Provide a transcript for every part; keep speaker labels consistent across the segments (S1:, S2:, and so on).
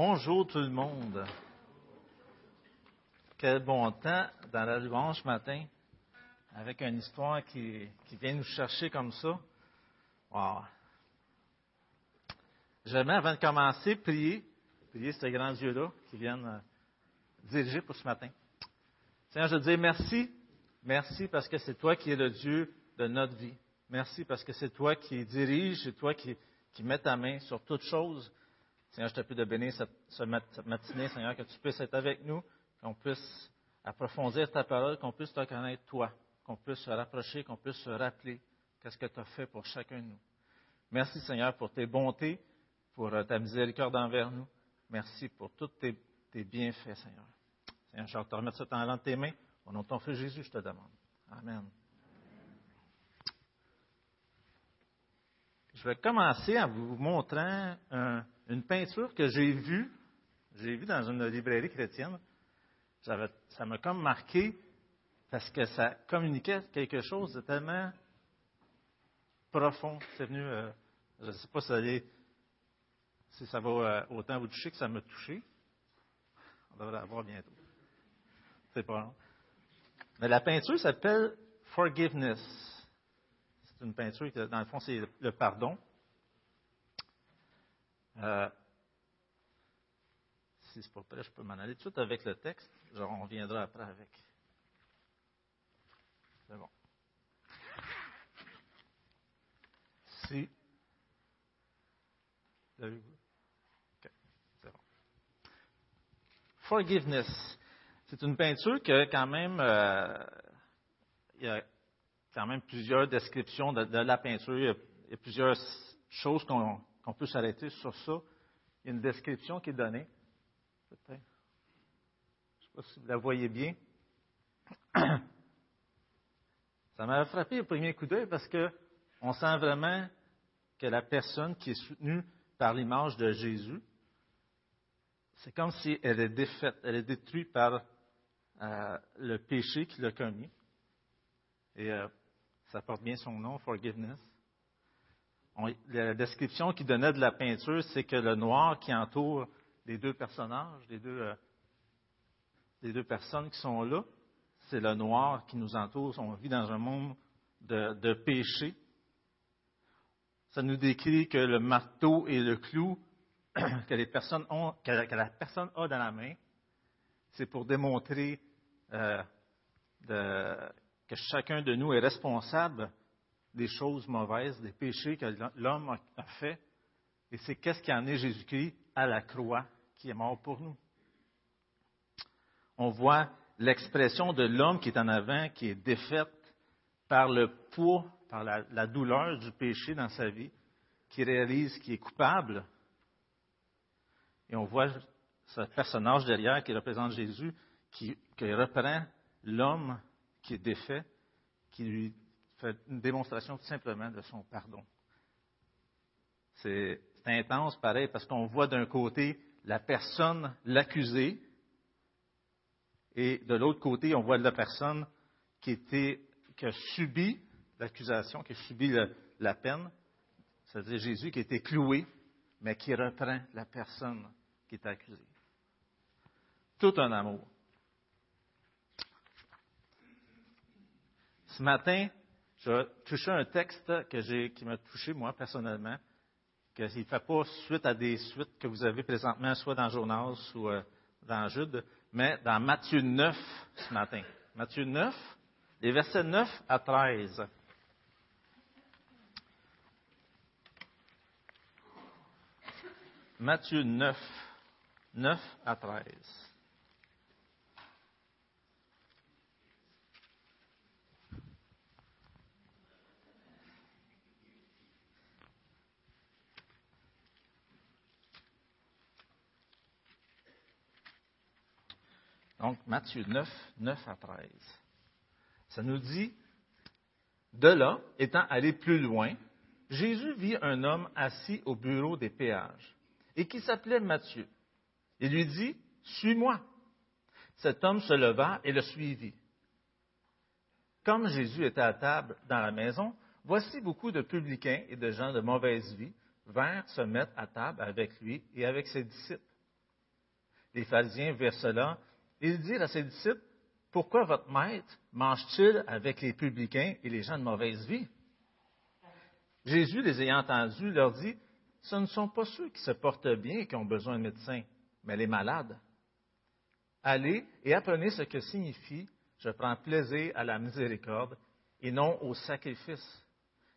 S1: Bonjour tout le monde. Quel bon temps dans la louange ce matin, avec une histoire qui, vient nous chercher comme ça. Wow. J'aimerais, avant de commencer, prier, prier ces grands yeux-là qui viennent euh, diriger pour ce matin. Seigneur, je te dis merci. Merci parce que c'est toi qui es le Dieu de notre vie. Merci parce que c'est toi qui dirige, c'est toi qui, qui mets ta main sur toutes choses. Seigneur, je te prie de bénir cette, matinée, Seigneur, que tu puisses être avec nous, qu'on puisse approfondir ta parole, qu'on puisse te connaître toi, qu'on puisse se rapprocher, qu'on puisse se rappeler qu'est-ce que tu as fait pour chacun de nous. Merci, Seigneur, pour tes bontés, pour euh, ta miséricorde envers nous. Merci pour tous tes, bienfaits, Seigneur. Seigneur, je te remettre ce temps dans tes mains. Au nom de ton Fils Jésus, je te demande. Amen. Je vais commencer en vous montrant un, une peinture que j'ai vue, j'ai vue dans une librairie chrétienne. Ça m'a comme marqué parce que ça communiquait quelque chose de tellement profond. C'est venu, euh, je ne sais pas si ça, si ça va autant vous toucher que ça m'a touché. On devrait la voir bientôt. C'est pas long. Mais la peinture s'appelle Forgiveness. C'est une peinture qui, dans le fond, c'est le pardon. Euh, si c'est pas prêt, je peux m'en aller tout de suite avec le texte. Genre, on reviendra après avec. C'est bon. Si. C'est bon. Forgiveness. C'est une peinture que, quand même, euh, il y a quand même plusieurs descriptions de, de la peinture. Il y, a, il y a plusieurs choses qu'on on peut s'arrêter sur ça. Il y a une description qui est donnée. Peut-être. Je ne sais pas si vous la voyez bien. Ça m'a frappé au premier coup d'œil parce qu'on sent vraiment que la personne qui est soutenue par l'image de Jésus, c'est comme si elle est défaite, elle est détruite par euh, le péché qu'il a commis. Et euh, ça porte bien son nom, forgiveness la description qu'il donnait de la peinture, c'est que le noir qui entoure les deux personnages, les deux, euh, les deux personnes qui sont là, c'est le noir qui nous entoure. On vit dans un monde de, péché. Ça nous décrit que le marteau et le clou que, les personnes ont, que, la, personne a dans la main, c'est pour démontrer euh, que chacun de nous est responsable des choses mauvaises, des péchés que l'homme a fait. Et c'est qu'est-ce qui en est Jésus-Christ à la croix qui est mort pour nous. On voit l'expression de l'homme qui est en avant, qui est défaite par le poids, par la, douleur du péché dans sa vie, qui réalise qu'il est coupable. Et on voit ce personnage derrière qui représente Jésus, qui reprend l'homme qui est défait, qui lui fait une démonstration tout simplement de son pardon. C'est intense, pareil, parce qu'on voit d'un côté la personne l'accusée, et de l'autre côté, on voit la personne qui, a subi l'accusation, qui a subi la peine, c'est-à-dire Jésus qui a été cloué, mais qui reprend la personne qui est accusée. Tout un amour. Ce matin, je vais toucher un texte qui m'a touché, moi, personnellement, qu'il ne fait pas suite à des suites que vous avez présentement, soit dans Journal, ou euh, dans Jude, mais dans Matthieu 9 ce matin. Matthieu 9, les versets 9 à 13. Matthieu 9, 9 à 13. Donc, Matthieu 9, 9 à 13. Ça nous dit, de là, étant allé plus loin, Jésus vit un homme assis au bureau des péages et qui s'appelait Matthieu. Il lui dit, Suis-moi. Cet homme se leva et le suivit. Comme Jésus était à table dans la maison, voici beaucoup de publicains et de gens de mauvaise vie vinrent se mettre à table avec lui et avec ses disciples. les pharisiens vers cela, il dit à ses disciples, Pourquoi votre maître mange-t-il avec les publicains et les gens de mauvaise vie? Jésus, les ayant entendus, leur dit, Ce ne sont pas ceux qui se portent bien qui ont besoin de médecin, mais les malades. Allez et apprenez ce que signifie Je prends plaisir à la miséricorde et non au sacrifice,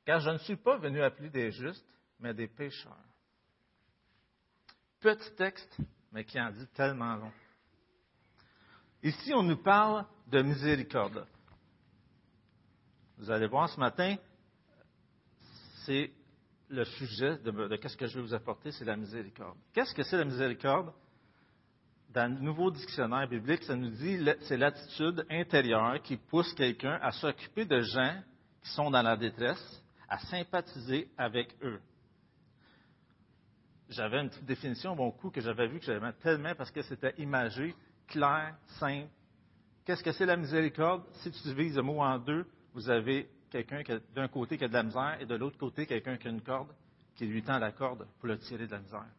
S1: car je ne suis pas venu appeler des justes, mais des pécheurs. Petit texte, mais qui en dit tellement long. Ici, on nous parle de miséricorde. Vous allez voir ce matin, c'est le sujet de, qu'est-ce que je vais vous apporter, c'est la miséricorde. Qu'est-ce que c'est la miséricorde? Dans le nouveau dictionnaire biblique, ça nous dit c'est l'attitude intérieure qui pousse quelqu'un à s'occuper de gens qui sont dans la détresse, à sympathiser avec eux j'avais une petite définition, bon coup, que j'avais vue, que j'aimais tellement parce que c'était imagé, clair, simple. Qu'est-ce que c'est la miséricorde? Si tu divises le mot en deux, vous avez quelqu'un d'un côté qui a de la misère et de l'autre côté quelqu'un qui a une corde, qui lui tend la corde pour le tirer de la misère.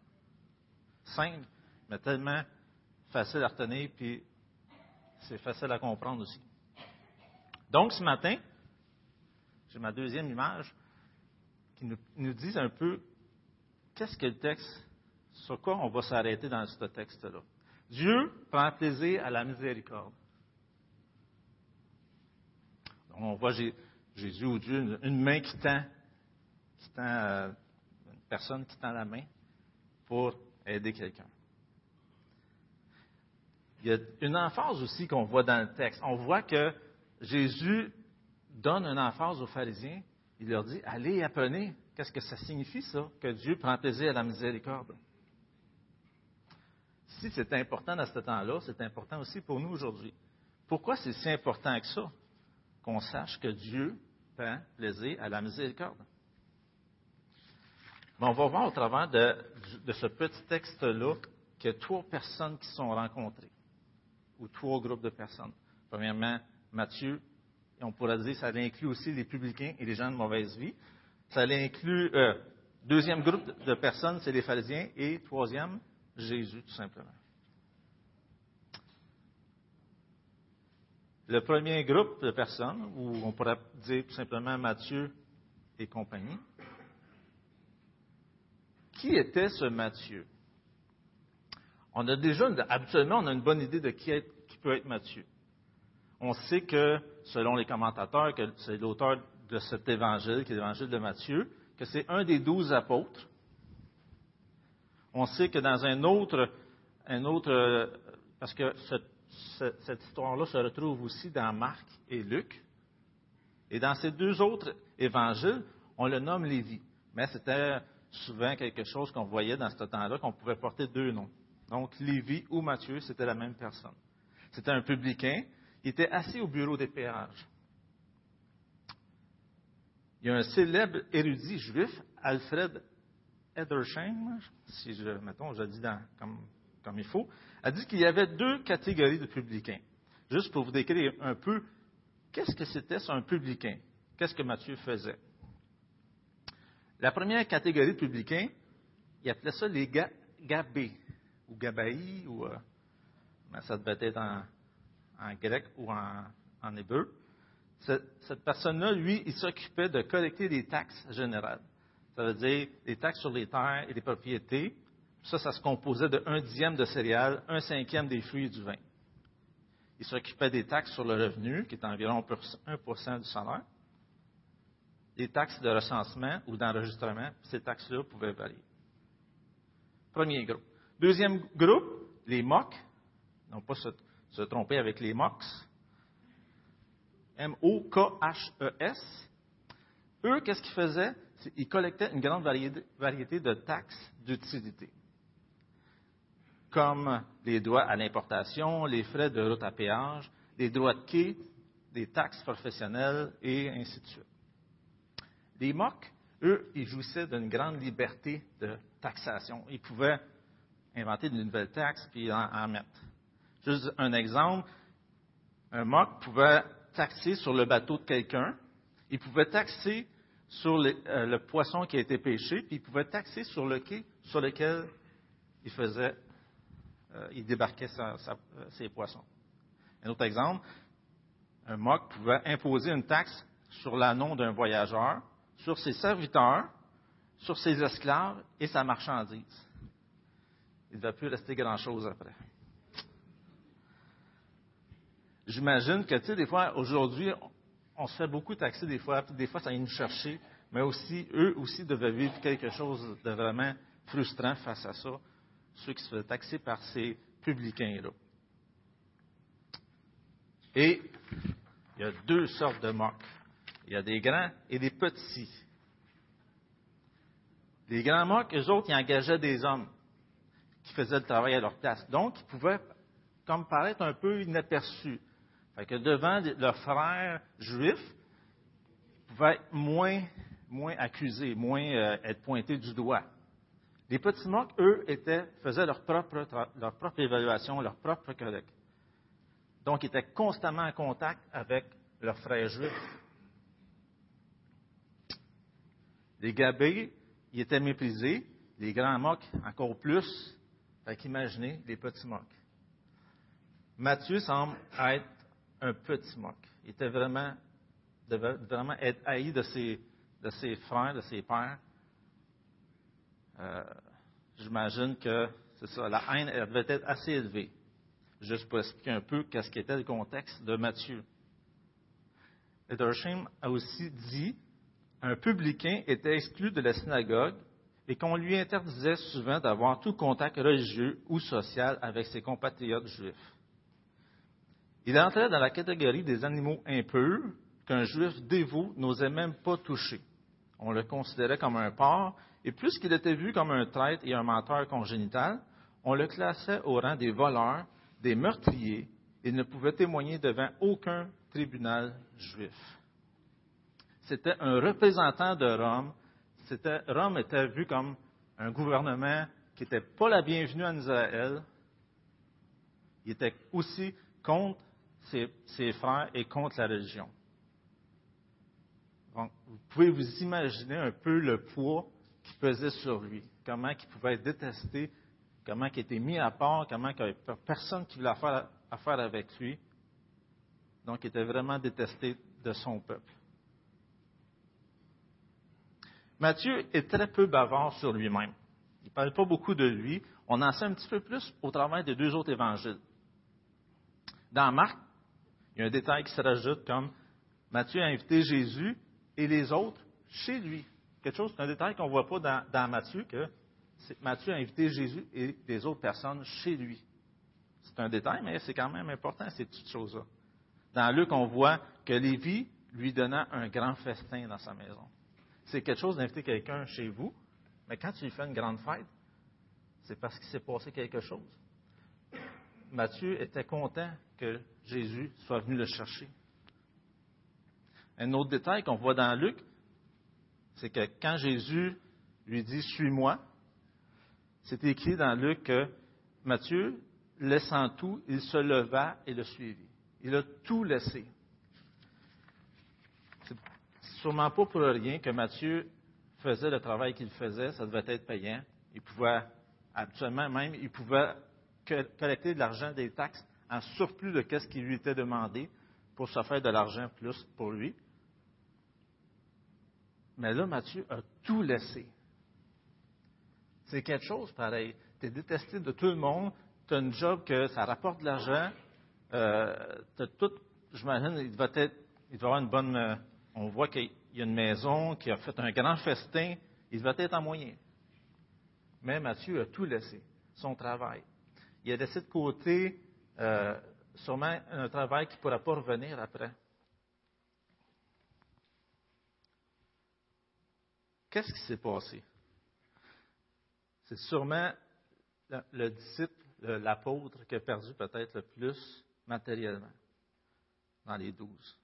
S1: Simple, mais tellement facile à retenir, puis c'est facile à comprendre aussi. Donc, ce matin, j'ai ma deuxième image qui nous, nous dit un peu qu'est-ce que le texte, sur quoi on va s'arrêter dans ce texte-là? Dieu prend plaisir à la miséricorde. On voit Jésus ou Dieu, une main qui tend, qui tend euh, une personne qui tend la main pour aider quelqu'un. Il y a une emphase aussi qu'on voit dans le texte. On voit que Jésus donne une emphase aux pharisiens. Il leur dit, allez apprenez Qu'est-ce que ça signifie, ça, que Dieu prend plaisir à la miséricorde? C'est important dans ce temps-là, c'est important aussi pour nous aujourd'hui. Pourquoi c'est si important que ça? Qu'on sache que Dieu prend plaisir à la miséricorde? on va voir au travers de, ce petit texte-là qu'il y a trois personnes qui sont rencontrées, ou trois groupes de personnes. Premièrement, Matthieu, on pourrait dire que ça inclut aussi les publicains et les gens de mauvaise vie. Ça inclut, euh, deuxième groupe de personnes, c'est les pharisiens, et troisième, Jésus, tout simplement. Le premier groupe de personnes, ou on pourrait dire tout simplement Matthieu et compagnie, qui était ce Matthieu? On a déjà, habituellement, on a une bonne idée de qui, qui peut être Matthieu. On sait que, selon les commentateurs, que c'est l'auteur de cet évangile, qui est l'évangile de Matthieu, que c'est un des douze apôtres. On sait que dans un autre, parce que cette histoire-là se retrouve aussi dans Marc et Luc. Et dans ces deux autres évangiles, on le nomme Lévi. Mais c'était souvent quelque chose qu'on voyait dans ce temps-là, qu'on pouvait porter deux noms. Donc, Lévi ou Matthieu, c'était la même personne. C'était un publicain. Il était assis au bureau des péages il y a un célèbre érudit juif, Alfred Edersheim, si je, mettons, je dis comme, comme il faut, a dit qu'il y avait deux catégories de publicains. Juste pour vous décrire un peu, qu'est-ce que c'était un publicain? Qu'est-ce que Matthieu faisait? La première catégorie de publicains, il appelait ça les gabés, ou gabaïs, ou euh, ben, ça devait être en, grec ou en, hébreu cette, personne-là, lui, il s'occupait de collecter des taxes générales. Ça veut dire des taxes sur les terres et les propriétés. Ça, ça se composait de un dixième de céréales, un cinquième des fruits et du vin. Il s'occupait des taxes sur le revenu, qui est environ 1% du salaire, des taxes de recensement ou d'enregistrement. Ces taxes-là pouvaient varier. Premier groupe. Deuxième groupe, les MOC. Non pas se, se tromper avec les MOX. M-O-K-H-E-S. Eux, qu'est-ce qu'ils faisaient? Ils collectaient une grande variété de taxes d'utilité, comme les droits à l'importation, les frais de route à péage, les droits de quai, les taxes professionnelles et ainsi de suite. Les MOC, eux, ils jouissaient d'une grande liberté de taxation. Ils pouvaient inventer de nouvelles taxes puis en, en mettre. Juste un exemple, un MOC pouvait taxer sur le bateau de quelqu'un, il pouvait taxer sur euh, le poisson qui a été pêché, puis il pouvait taxer sur le quai sur lequel il faisait euh, il débarquait ses poissons. Un autre exemple, un moc pouvait imposer une taxe sur l'anneau d'un voyageur, sur ses serviteurs, sur ses esclaves et sa marchandise. Il ne va plus rester grand-chose après. J'imagine que, tu sais, des fois, aujourd'hui, on se fait beaucoup taxer des fois, des fois, ça vient nous chercher, mais aussi, eux aussi devaient vivre quelque chose de vraiment frustrant face à ça, ceux qui se faisaient taxer par ces publicains-là. Et il y a deux sortes de mocs. Il y a des grands et des petits. Les grands mocs, eux autres, ils engageaient des hommes qui faisaient le travail à leur place. Donc, ils pouvaient comme paraître un peu inaperçus. Fait que devant leurs frères juifs, ils pouvaient être moins, moins accusés, moins euh, être pointés du doigt. Les petits mocs, eux, étaient, faisaient leur propre, leur propre évaluation, leur propre collecte. Donc, ils étaient constamment en contact avec leurs frères juifs. Les gabés, ils étaient méprisés. Les grands mocs, encore plus. Fait qu'imaginez les petits mocs. Matthieu semble être un petit moc. Il était vraiment, devait vraiment être haï de ses, frères, de ses pères. Euh, j'imagine que c'est ça, la haine devait être assez élevée. Juste pour expliquer un peu qu'est-ce qu'était le contexte de Matthieu. Edersheim a aussi dit un publicain était exclu de la synagogue et qu'on lui interdisait souvent d'avoir tout contact religieux ou social avec ses compatriotes juifs. Il entrait dans la catégorie des animaux impurs qu'un juif dévot n'osait même pas toucher. On le considérait comme un porc, et puisqu'il était vu comme un traître et un menteur congénital, on le classait au rang des voleurs, des meurtriers, et ne pouvait témoigner devant aucun tribunal juif. C'était un représentant de Rome. Rome était vu comme un gouvernement qui n'était pas la bienvenue en Israël. Il était aussi contre ses, frères et contre la religion. Donc, vous pouvez vous imaginer un peu le poids qui pesait sur lui, comment il pouvait être détesté, comment il était mis à part, comment il n'y avait personne qui voulait affaire, affaire avec lui. Donc, il était vraiment détesté de son peuple. Matthieu est très peu bavard sur lui-même. Il ne parle pas beaucoup de lui. On en sait un petit peu plus au travers des deux autres évangiles. Dans Marc, il y a un détail qui se rajoute comme Matthieu a invité Jésus et les autres chez lui. Quelque chose, c'est un détail qu'on ne voit pas dans, Matthieu, que Matthieu a invité Jésus et les autres personnes chez lui. C'est un détail, mais c'est quand même important, ces petites choses-là. Dans Luc, on voit que Lévi lui donna un grand festin dans sa maison. C'est quelque chose d'inviter quelqu'un chez vous, mais quand tu lui fais une grande fête, c'est parce qu'il s'est passé quelque chose. Matthieu était content que Jésus soit venu le chercher. Un autre détail qu'on voit dans Luc, c'est que quand Jésus lui dit Suis-moi, c'est écrit dans Luc que Matthieu, laissant tout, il se leva et le suivit. Il a tout laissé. C'est sûrement pas pour rien que Matthieu faisait le travail qu'il faisait, ça devait être payant. Il pouvait, habituellement même, il pouvait collecter de l'argent des taxes en surplus de ce qui lui était demandé pour se faire de l'argent plus pour lui. Mais là, Matthieu a tout laissé. C'est quelque chose pareil. Tu es détesté de tout le monde, tu as un job que ça rapporte de l'argent, euh, tout, j'imagine, il va être, il doit avoir une bonne, euh, on voit qu'il y a une maison qui a fait un grand festin, il va être en moyen. Mais Matthieu a tout laissé, son travail. Il a laissé de côté euh, sûrement un travail qui ne pourra pas revenir après. Qu'est-ce qui s'est passé? C'est sûrement le, disciple, l'apôtre, qui a perdu peut-être le plus matériellement dans les douze.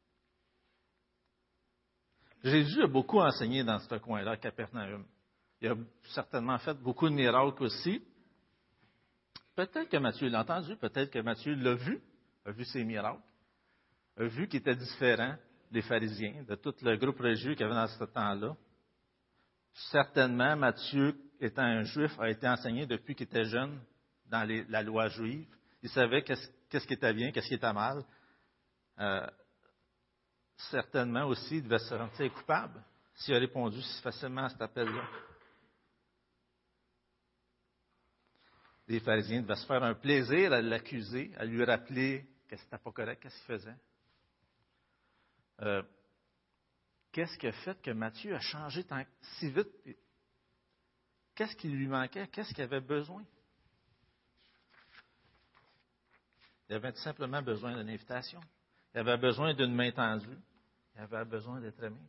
S1: Jésus a beaucoup enseigné dans ce coin-là, Capernaum. Il a certainement fait beaucoup de miracles aussi, Peut-être que Matthieu l'a entendu, peut-être que Matthieu l'a vu, a vu ses miracles, a vu qu'il était différent des pharisiens, de tout le groupe religieux qu'il y avait dans ce temps-là. Certainement, Matthieu, étant un juif, a été enseigné depuis qu'il était jeune dans la loi juive. Il savait qu'est-ce qui était bien, qu'est-ce qui était mal. Euh, certainement aussi, il devait se sentir coupable s'il a répondu si facilement à cet appel-là. Les pharisiens devaient se faire un plaisir à l'accuser, à lui rappeler que ce n'était pas correct, qu'est-ce qu'il faisait. Euh, qu'est-ce qui a fait que Matthieu a changé tant, si vite? Qu'est-ce qui lui manquait? Qu'est-ce qu'il avait besoin? Il avait tout simplement besoin d'une invitation. Il avait besoin d'une main tendue. Il avait besoin d'être aimé.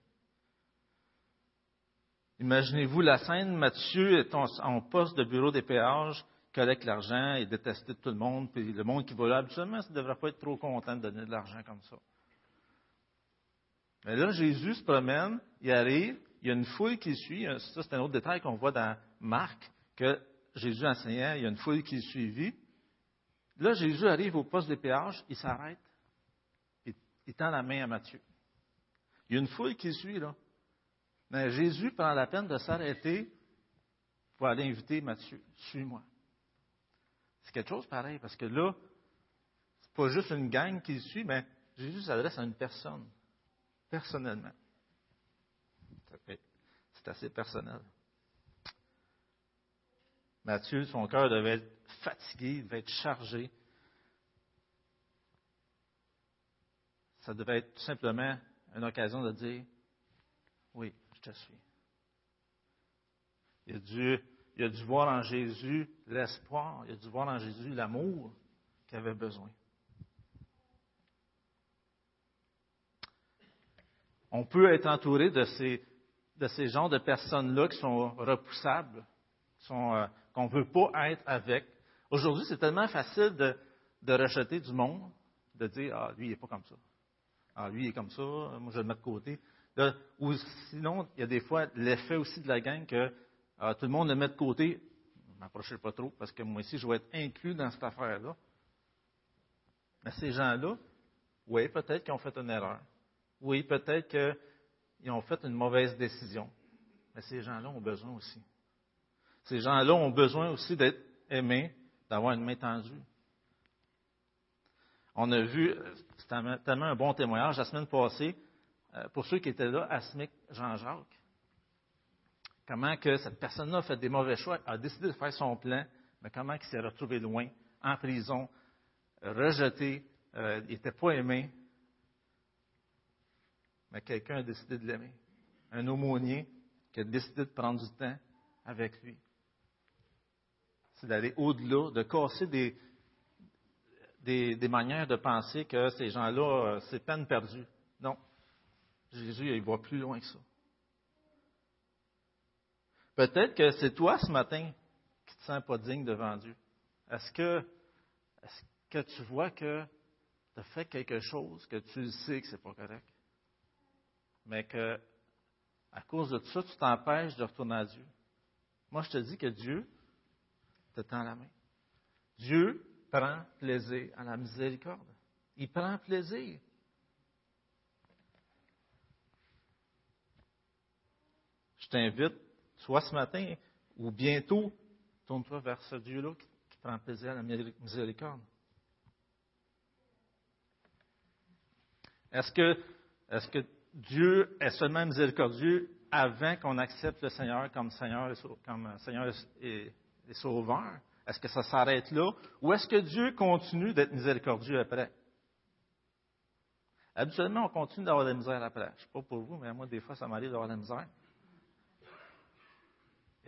S1: Imaginez-vous la scène, Mathieu est en, poste de bureau des péages, collecte l'argent et détesté de tout le monde, puis le monde qui va là, habituellement, ça ne devrait pas être trop content de donner de l'argent comme ça. Mais là, Jésus se promène, il arrive, il y a une foule qui suit. Ça, c'est un autre détail qu'on voit dans Marc, que Jésus enseignait, il y a une foule qui le suivit. Là, Jésus arrive au poste des péages, il s'arrête, il tend la main à Matthieu. Il y a une foule qui suit, là. Mais Jésus prend la peine de s'arrêter pour aller inviter Matthieu. Suis-moi. C'est quelque chose pareil, parce que là, c'est pas juste une gang qui suit, mais Jésus s'adresse à une personne, personnellement. C'est assez personnel. Matthieu, son cœur devait être fatigué, devait être chargé. Ça devait être tout simplement une occasion de dire Oui, je te suis. Il a dû, il a dû voir en Jésus l'espoir, il a dû voir en Jésus l'amour qu'il avait besoin. On peut être entouré de ces, de ces genres de personnes-là qui sont repoussables, euh, qu'on ne veut pas être avec. Aujourd'hui, c'est tellement facile de, de rejeter du monde, de dire Ah, lui, il n'est pas comme ça. Ah, lui, il est comme ça, moi, je vais le mettre de côté. ou sinon, il y a des fois l'effet aussi de la gang que ah, tout le monde le met de côté. Ne m'approchez pas trop, parce que moi aussi, je vais être inclus dans cette affaire-là. Mais ces gens-là, oui, peut-être qu'ils ont fait une erreur. Oui, peut-être qu'ils ont fait une mauvaise décision. Mais ces gens-là ont besoin aussi. Ces gens-là ont besoin aussi d'être aimés, d'avoir une main tendue. On a vu, c'est tellement un bon témoignage la semaine passée, euh, pour ceux qui étaient là, Asmic Jean-Jacques. Comment que cette personne-là a fait des mauvais choix, a décidé de faire son plan, mais comment il s'est retrouvé loin, en prison, rejeté, euh, il n'était pas aimé, mais quelqu'un a décidé de l'aimer. Un aumônier qui a décidé de prendre du temps avec lui. C'est d'aller au-delà, de casser des, des, manières de penser que ces gens-là, euh, c'est peine perdue. Non. Jésus, il va plus loin que ça. Peut-être que c'est toi ce matin qui ne te sens pas digne devant Dieu. Est-ce que, est que tu vois que tu as fait quelque chose que tu sais que ce n'est pas correct, mais que à cause de ça, tu t'empêches de retourner à Dieu? Moi, je te dis que Dieu te tend la main. Dieu prend plaisir à la miséricorde. Il prend plaisir. Je t'invite, soit ce matin ou bientôt, tourne-toi vers ce Dieu-là qui, prend plaisir à la miséricorde. Est-ce que, Dieu est seulement miséricordieux avant qu'on accepte le Seigneur comme Seigneur, comme Seigneur et Sauveur? Est-ce que ça s'arrête là? Ou est-ce que Dieu continue d'être miséricordieux après? Habituellement, on continue d'avoir de la misère après. Je ne sais pas pour vous, mais moi, des fois, ça m'arrive d'avoir de la misère.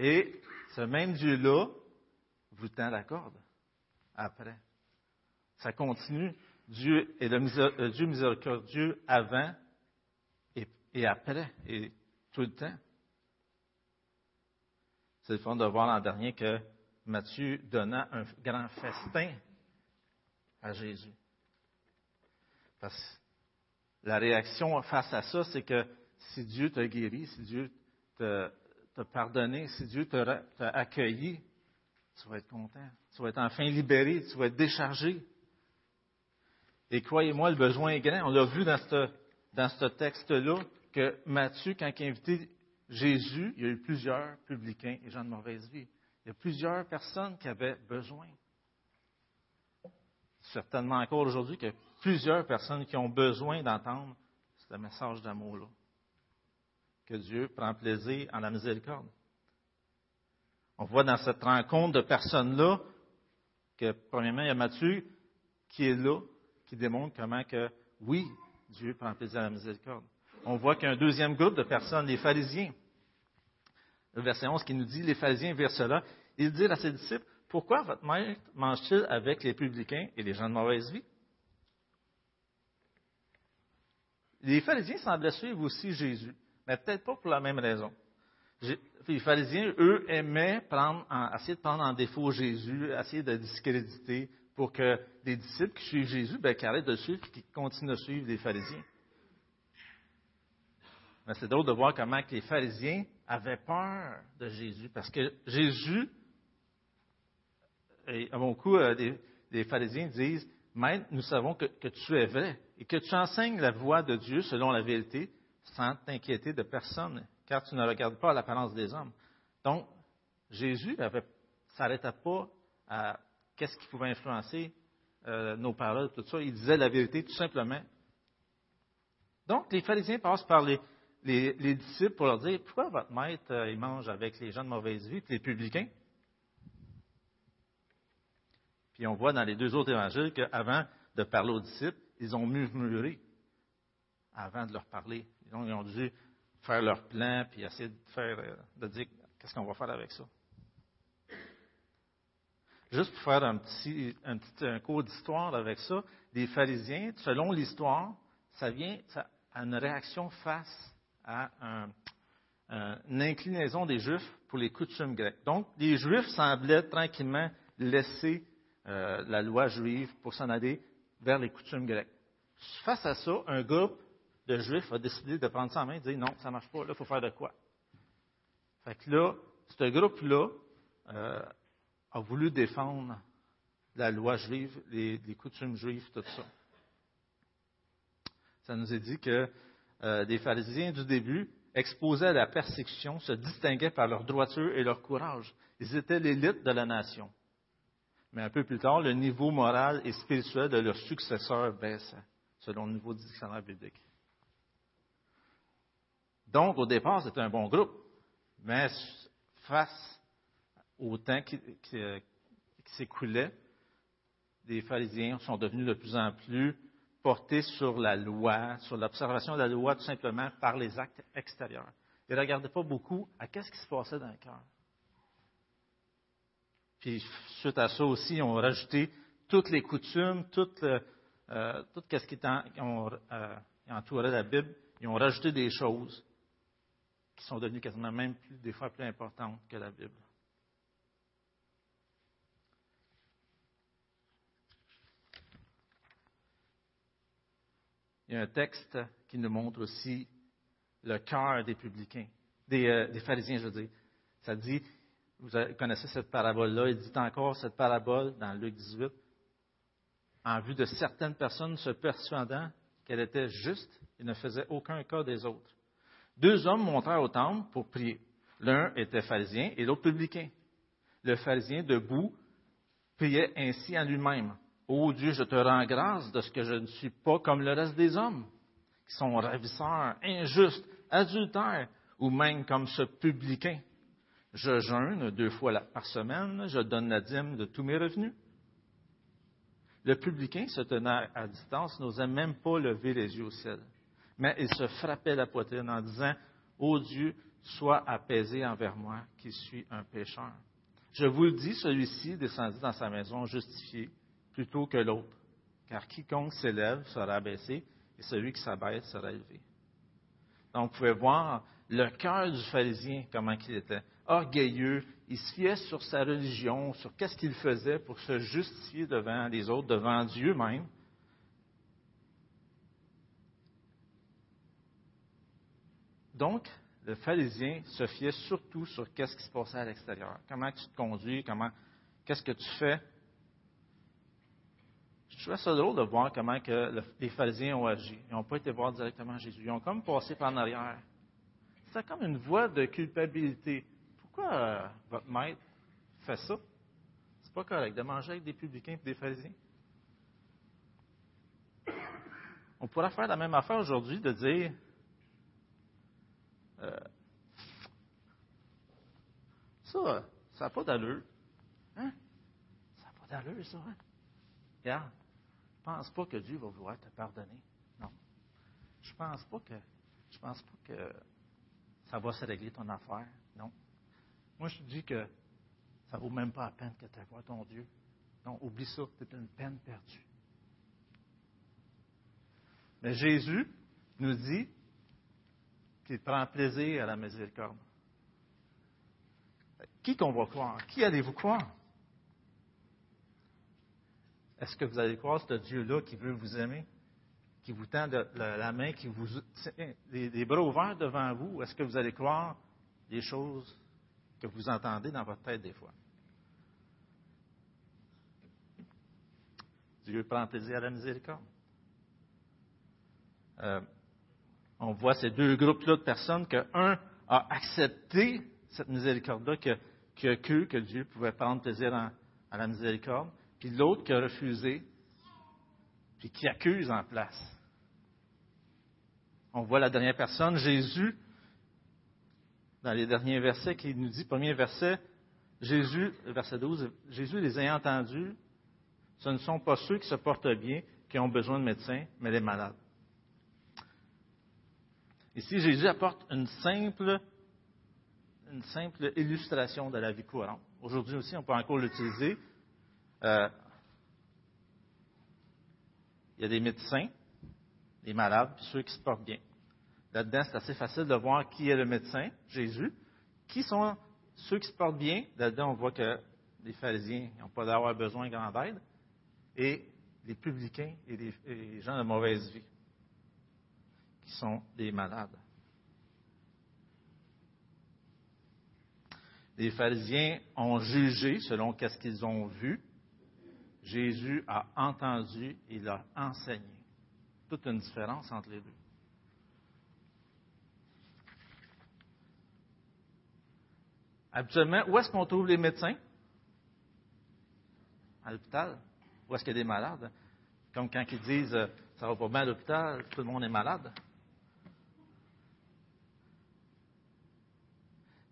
S1: Et ce même Dieu-là vous tend la corde après. Ça continue. Dieu est le Dieu miséricordieux avant et, et, après, et tout le temps. C'est le fond de voir l'an dernier que Matthieu donna un grand festin à Jésus. Parce que la réaction face à ça, c'est que si Dieu t'a guéri, si Dieu t'a pardonné, si Dieu t'a accueilli, tu vas être content. Tu vas être enfin libéré, tu vas être déchargé. Et croyez-moi, le besoin est grand. On l'a vu dans ce, texte-là, que Matthieu, quand il a invité Jésus, il y a eu plusieurs publicains et gens de mauvaise vie. Il y a plusieurs personnes qui avaient besoin. certainement encore aujourd'hui, qu'il y a plusieurs personnes qui ont besoin d'entendre ce message d'amour-là. Que Dieu prend plaisir en la miséricorde. On voit dans cette rencontre de personnes-là que, premièrement, il y a Matthieu qui est là, qui démontre comment que, oui, Dieu prend plaisir à la miséricorde. On voit qu'il y a un deuxième groupe de personnes, les pharisiens. Le verset 11 qui nous dit, les pharisiens vers cela, ils disent à ses disciples, pourquoi votre maître mange-t-il avec les publicains et les gens de mauvaise vie? Les pharisiens semblaient suivre aussi Jésus, mais peut-être pas pour la même raison. Les pharisiens, eux, aimaient prendre essayer de prendre en défaut Jésus, essayer de discréditer pour que les disciples qui suivent Jésus, ben, qui arrêtent de suivre et qui continuent de suivre les pharisiens. Mais c'est drôle de voir comment les pharisiens avaient peur de Jésus, parce que Jésus, à mon coup, les, euh, pharisiens disent, Maître, nous savons que, tu es vrai et que tu enseignes la voie de Dieu selon la vérité, sans t'inquiéter de personne, car tu ne regardes pas l'apparence des hommes. Donc, Jésus ne s'arrêtait pas à qu'est-ce qui pouvait influencer euh, nos paroles, tout ça. Il disait la vérité tout simplement. Donc, les pharisiens passent par les, disciples pour leur dire Pourquoi votre maître euh, il mange avec les gens de mauvaise vie les publicains Puis on voit dans les deux autres évangiles qu'avant de parler aux disciples, ils ont murmuré avant de leur parler. ils ont dû faire leur plan puis essayer de faire euh, de dire qu'est-ce qu'on va faire avec ça. Juste pour faire un petit, un petit cours d'histoire avec ça, les pharisiens, selon l'histoire, ça vient à une réaction face à une inclinaison des Juifs pour les coutumes grecques. Donc, les Juifs semblaient tranquillement laisser euh, la loi juive pour s'en aller vers les coutumes grecques. Face à ça, un groupe de Juifs a décidé de prendre ça en main et de dire non, ça ne marche pas, là, il faut faire de quoi? Fait que là, ce groupe-là euh, a voulu défendre la loi juive, les, coutumes juives, tout ça. Ça nous est dit que euh, les pharisiens du début, exposés à la persécution, se distinguaient par leur droiture et leur courage. Ils étaient l'élite de la nation. Mais un peu plus tard, le niveau moral et spirituel de leurs successeurs baissait, selon le niveau du dictionnaire biblique. Donc, au départ, c'était un bon groupe, mais face au temps qui, s'écoulait, les pharisiens sont devenus de plus en plus portés sur la loi, sur l'observation de la loi tout simplement par les actes extérieurs. Ils ne regardaient pas beaucoup à qu'est-ce qui se passait dans le cœur. Puis, suite à ça aussi, ils ont rajouté toutes les coutumes, tout, euh, tout ce qui euh, entourait la Bible. Ils ont rajouté des choses sont devenues quasiment même plus, des fois plus importantes que la Bible. Il y a un texte qui nous montre aussi le cœur des publicains, des, euh, des, pharisiens, je veux dire. Ça dit, vous connaissez cette parabole-là, il dit encore cette parabole dans Luc 18, en vue de certaines personnes se persuadant qu'elle était juste et ne faisait aucun cas des autres. Deux hommes montèrent au temple pour prier. L'un était pharisien et l'autre publicain. Le pharisien, debout, priait ainsi en lui-même. Ô Dieu, je te rends grâce de ce que je ne suis pas comme le reste des hommes, qui sont ravisseurs, injustes, adultères, ou même comme ce publicain. Je jeûne deux fois par semaine, je donne la dîme de tous mes revenus. Le publicain, se tenant à distance, n'osait même pas lever les yeux au ciel. Mais il se frappait la poitrine en disant, Ô Dieu, sois apaisé envers moi, qui suis un pécheur. Je vous le dis, celui-ci descendit dans sa maison justifié plutôt que l'autre. Car quiconque s'élève sera abaissé, et celui qui s'abaisse sera élevé. Donc, vous pouvez voir le cœur du pharisien, comment il était. Orgueilleux, il se fiait sur sa religion, sur qu'est-ce qu'il faisait pour se justifier devant les autres, devant Dieu même. Donc, le pharisien se fiait surtout sur qu'est-ce qui se passait à l'extérieur. Comment tu te conduis, comment, qu'est-ce que tu fais je trouve ça drôle de voir comment que les pharisiens ont agi. Ils n'ont pas été voir directement Jésus. Ils ont comme passé par en arrière. C'est comme une voie de culpabilité. Pourquoi euh, votre maître fait ça? C'est pas correct de manger avec des publicains et des pharisiens. On pourrait faire la même affaire aujourd'hui de dire euh, ça, ça n'a pas d'allure. Hein? Ça n'a pas d'allure, ça. Hein? Regarde, je pense pas que Dieu va vouloir te pardonner. Non. Je pense pas que je pense pas que ça va se régler ton affaire. Non. Moi, je te dis que ça ne vaut même pas la peine que tu voir ton Dieu. Non, oublie ça, c'est une peine perdue. Mais Jésus nous dit qu'il prend plaisir à la miséricorde. Qui qu'on va croire? Qui allez-vous croire? Est-ce que vous allez croire ce Dieu-là qui veut vous aimer, qui vous tend la, main, qui vous les, les bras ouverts devant vous? Est-ce que vous allez croire les choses que vous entendez dans votre tête des fois? Dieu prend plaisir à la miséricorde. Euh, on voit ces deux groupes-là de personnes qu'un a accepté cette miséricorde-là, qui a, cru que Dieu pouvait prendre plaisir à la miséricorde, puis l'autre qui a refusé, puis qui accuse en place. On voit la dernière personne, Jésus, dans les derniers versets, qui nous dit, premier verset, Jésus, verset 12, Jésus les a entendus, ce ne sont pas ceux qui se portent bien qui ont besoin de médecins, mais les malades. Ici, Jésus apporte une simple, une simple illustration de la vie courante. Aujourd'hui aussi, on peut encore l'utiliser. Euh, il y a des médecins, des malades, puis ceux qui se portent bien. Là-dedans, c'est assez facile de voir qui est le médecin, Jésus. Qui sont ceux qui se portent bien? Là-dedans, on voit que les pharisiens n'ont pas d'avoir besoin de grande aide. Et les publicains et les gens de mauvaise vie sont des malades. Les pharisiens ont jugé selon ce qu'ils ont vu. Jésus a entendu et il a enseigné. Toute une différence entre les deux. Habituellement, où est-ce qu'on trouve les médecins? À l'hôpital. Où est-ce qu'il y a des malades? Comme quand ils disent euh, ça va pas bien à l'hôpital, tout le monde est malade.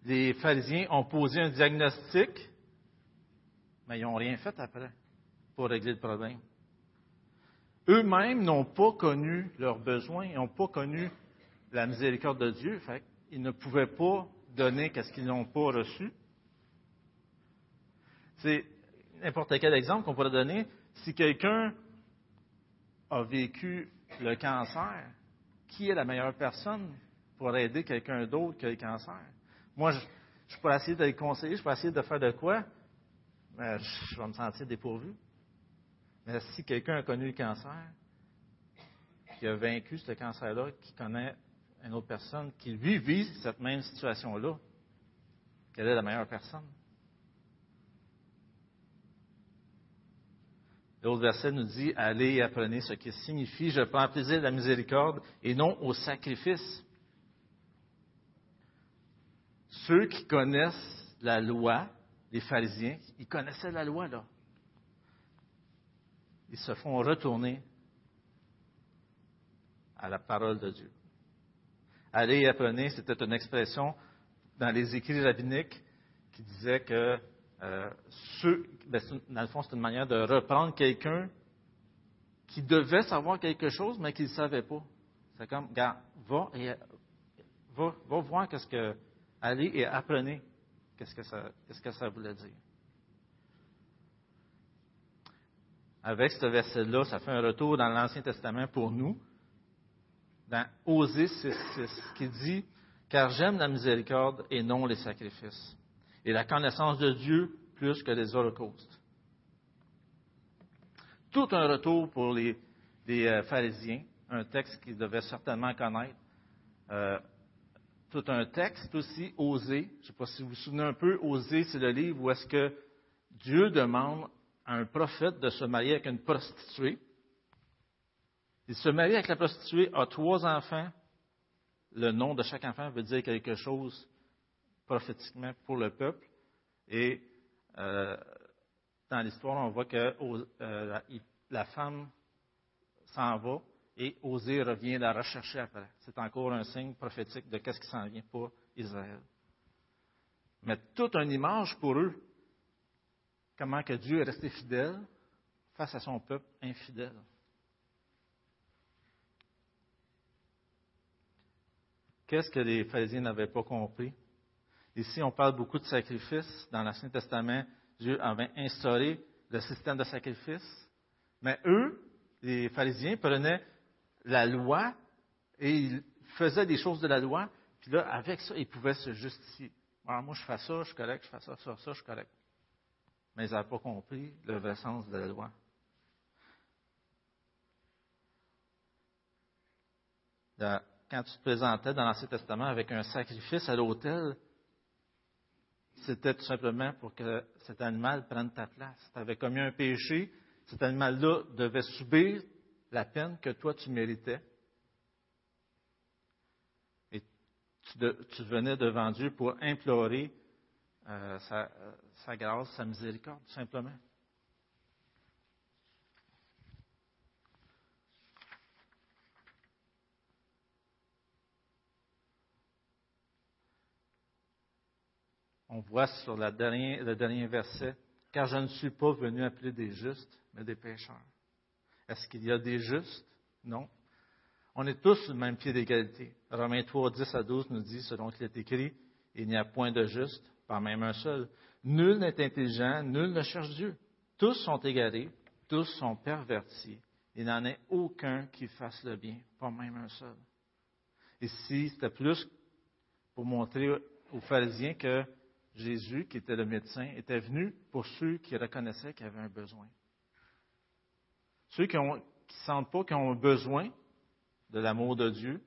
S1: Les pharisiens ont posé un diagnostic, mais ils n'ont rien fait après pour régler le problème. Eux-mêmes n'ont pas connu leurs besoins, ils n'ont pas connu la miséricorde de Dieu, fait ils ne pouvaient pas donner qu'est-ce qu'ils n'ont pas reçu. C'est n'importe quel exemple qu'on pourrait donner. Si quelqu'un a vécu le cancer, qui est la meilleure personne pour aider quelqu'un d'autre qui a le cancer? Moi, je, je pourrais essayer de les conseiller, je pourrais essayer de faire de quoi, mais je, vais me sentir dépourvu. Mais si quelqu'un a connu le cancer, qui a vaincu ce cancer-là, qui connaît une autre personne, qui lui vit cette même situation-là, quelle est la meilleure personne? L'autre verset nous dit Allez et apprenez ce qui signifie Je prends plaisir à la miséricorde et non au sacrifice. Ceux qui connaissent la loi, les pharisiens, ils connaissaient la loi, là. Ils se font retourner à la parole de Dieu. Allez et apprenez, c'était une expression dans les écrits rabbiniques qui disait que euh, ceux, ben, dans le fond, c'est une manière de reprendre quelqu'un qui devait savoir quelque chose, mais qui ne savait pas. C'est comme, gars, va va, va voir qu'est-ce que Allez et apprenez qu'est-ce que ça, voulait dire. Avec ce verset-là, ça fait un retour dans l'Ancien Testament pour nous, dans Osée 6.6, qui dit Car j'aime la miséricorde et non les sacrifices, et la connaissance de Dieu plus que les holocaustes. Tout un retour pour les, euh, pharisiens, un texte qu'ils devaient certainement connaître. Euh, tout un texte aussi, Osée. Je ne sais pas si vous vous souvenez un peu, Osée, c'est le livre où est-ce que Dieu demande à un prophète de se marier avec une prostituée. Il se marie avec la prostituée, a trois enfants. Le nom de chaque enfant veut dire quelque chose prophétiquement pour le peuple. Et euh, dans l'histoire, on voit que euh, la, femme s'en va Et Osée revient la rechercher après. C'est encore un signe prophétique de qu'est-ce qui s'en vient pour Israël. Mais toute une image pour eux, comment que Dieu est resté fidèle face à son peuple infidèle. Qu'est-ce que les pharisiens n'avaient pas compris? Ici, on parle beaucoup de sacrifices. Dans l'Ancien Testament, Dieu avait instauré le système de sacrifice. Mais eux, les pharisiens, prenaient la loi et ils faisaient des choses de la loi. Puis là, avec ça, ils pouvaient se justifier. Alors, moi, je fais ça, je suis correct, je fais ça, ça, ça, je suis correct. Mais ils n'avaient pas compris le vrai sens de la loi. quand tu te présentais dans l'Ancien Testament avec un sacrifice à l'autel, c'était tout simplement pour que cet animal prenne ta place. Tu avais commis un péché, cet animal-là devait subir la peine que toi tu méritais. Et tu, venais devant Dieu pour implorer euh, sa, sa grâce, sa miséricorde, tout simplement. on voit sur le dernier verset, car je ne suis pas venu appeler des justes, mais des pécheurs. Est-ce qu'il y a des justes? Non. On est tous sur le même pied d'égalité. Romains 3, 10 à 12 nous dit, selon qu'il est écrit, il n'y a point de juste, pas même un seul. Nul n'est intelligent, nul ne cherche Dieu. Tous sont égarés, tous sont pervertis. Il n'en est aucun qui fasse le bien, pas même un seul. Ici, c'était plus pour montrer aux pharisiens que Jésus, qui était le médecin, était venu pour ceux qui reconnaissaient qu'il y avait un besoin. Ceux qui ne sentent pas qu'ils ont besoin de l'amour de Dieu,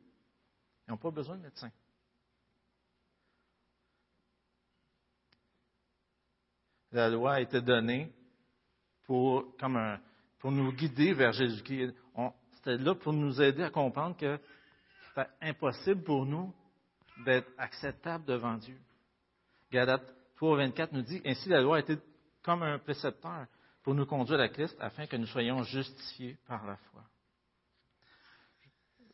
S1: ils n'ont pas besoin de médecin. La loi a été donnée pour, comme pour nous guider vers Jésus-Christ. C'était là pour nous aider à comprendre que c'était impossible pour nous d'être acceptables devant Dieu. Galates 3, 24 nous dit Ainsi la loi a été comme un précepteur pour nous conduire à Christ afin que nous soyons justifiés par la foi.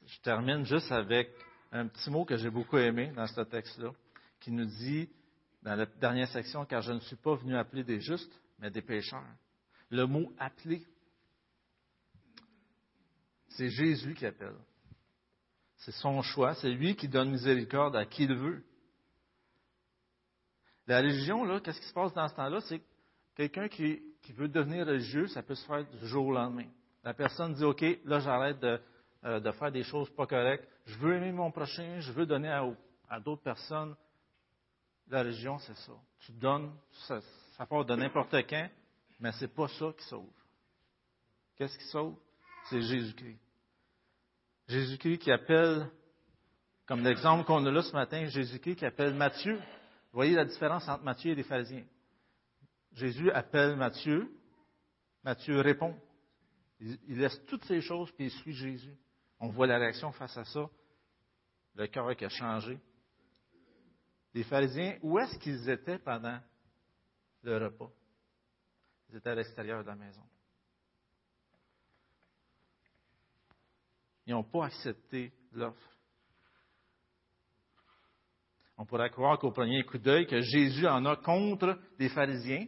S1: Je termine juste avec un petit mot que j'ai beaucoup aimé dans ce texte-là, qui nous dit, dans la dernière section, car je ne suis pas venu appeler des justes, mais des pécheurs. Le mot appeler, c'est Jésus qui appelle. C'est son choix, c'est lui qui donne miséricorde à qui il veut. La religion, là, qu'est-ce qui se passe dans ce temps-là? C'est quelqu'un qui, veut devenir religieux, ça peut se faire du jour au lendemain. La personne dit, OK, là, j'arrête de, euh, faire des choses pas correctes. Je veux aimer mon prochain, je veux donner à, d'autres personnes. La religion, c'est ça. Tu donnes, ça, ça part de n'importe quand, mais c'est pas ça qui sauve. Qu'est-ce qui sauve? C'est Jésus-Christ. Jésus-Christ qui appelle, comme l'exemple qu'on a là ce matin, Jésus-Christ qui appelle Matthieu vous voyez la différence entre Matthieu et les pharisiens. Jésus appelle Matthieu. Matthieu répond. Il, laisse toutes ces choses puis il suit Jésus. On voit la réaction face à ça. Le cœur qui a changé. Les pharisiens, où est-ce qu'ils étaient pendant le repas? Ils étaient à l'extérieur de la maison. Ils n'ont pas accepté l'offre. On pourrait croire qu'au premier coup d'œil que Jésus en a contre les pharisiens.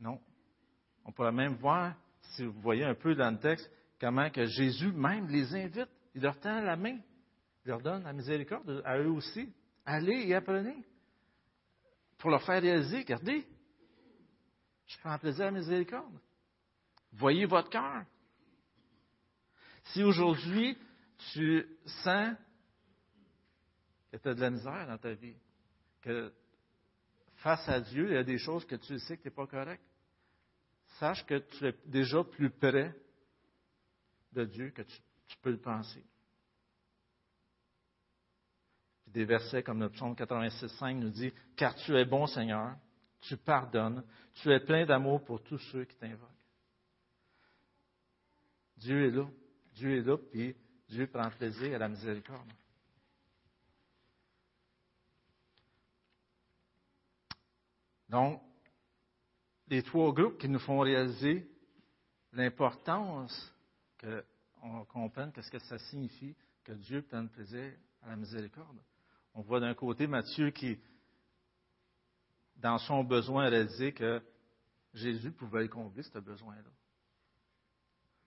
S1: Non. On pourrait même voir, si vous voyez un peu dans le texte, comment que Jésus même les invite. Il leur tend la main. Il leur donne la miséricorde à eux aussi. Allez et apprenez. Pour leur faire réaliser, regardez, je prends plaisir à la miséricorde. Voyez votre cœur. Si aujourd'hui tu sens que tu as de la misère dans ta vie, que face à Dieu, il y a des choses que tu sais que tu n'es pas correct, sache que tu es déjà plus près de Dieu que tu, peux le penser. des versets comme le psaume 86.5 nous dit, Car tu es bon Seigneur, tu pardonnes, tu es plein d'amour pour tous ceux qui t'invoquent. Dieu est là. Dieu est là, puis Dieu prend plaisir à la miséricorde. Donc, les trois groupes qui nous font réaliser l'importance on comprenne qu'est-ce que ça signifie que Dieu prenne plaisir à la miséricorde. On voit d'un côté Matthieu qui, dans son besoin, réalisé que Jésus pouvait combler, ce besoin-là.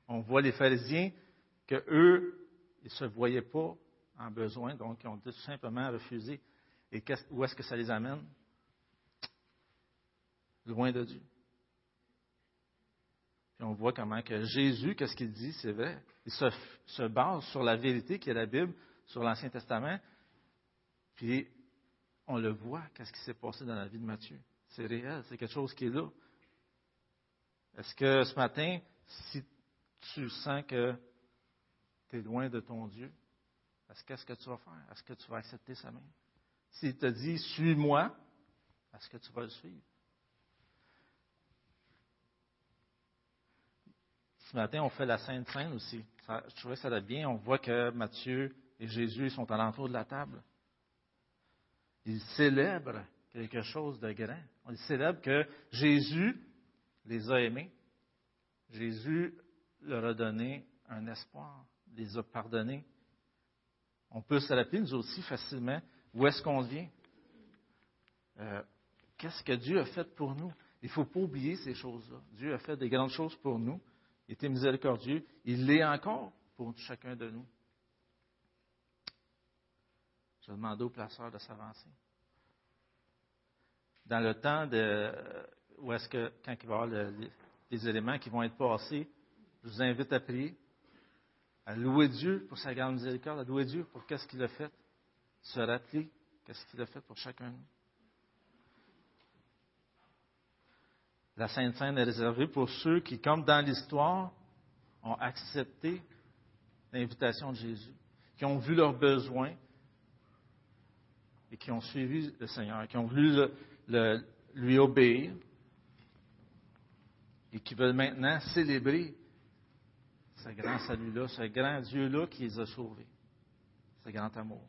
S1: On voit les pharisiens que eux, ils ne se voyaient pas en besoin, donc ils ont tout simplement refusé. Et où est-ce que ça les amène? Loin de Dieu. On voit comment que Jésus, qu'est-ce qu'il dit, c'est vrai. Il se, se, base sur la vérité qui est la Bible, sur l'Ancien Testament. Puis on le voit, qu'est-ce qui s'est passé dans la vie de Matthieu. C'est réel, c'est quelque chose qui est là. Est-ce que ce matin, si tu sens que tu es loin de ton Dieu, qu'est-ce que tu vas faire? Est-ce que tu vas accepter sa main? S'il te dit, suis-moi, est-ce que tu vas le suivre? Ce matin, on fait la Sainte Seine aussi. je trouvais ça bien. On voit que Matthieu et Jésus sont à l'entour de la table. Ils célèbrent quelque chose de grand. Ils célèbrent que Jésus les a aimés. Jésus leur a donné un espoir, les a pardonnés. On peut se rappeler, nous aussi, facilement, où est-ce qu'on vient. Euh, qu'est-ce que Dieu a fait pour nous? Il ne faut pas oublier ces choses-là. Dieu a fait des grandes choses pour nous. Était miséricordieux. Il l'est encore pour chacun de nous. Je vais demander au placeur de s'avancer. Dans le temps de, où est-ce que, quand il va y avoir les éléments qui vont être passés, je vous invite à prier à louer Dieu pour sa grande miséricorde, à louer Dieu pour qu'est-ce qu'il a fait, se rappeler qu'est-ce qu'il a fait pour chacun de nous. La Sainte Seine est réservée pour ceux qui, comme dans l'histoire, ont accepté l'invitation de Jésus, qui ont vu leurs besoins et qui ont suivi le Seigneur, qui ont voulu lui obéir et qui veulent maintenant célébrer ce grand salut-là, ce grand Dieu-là qui les a sauvés, ce grand amour.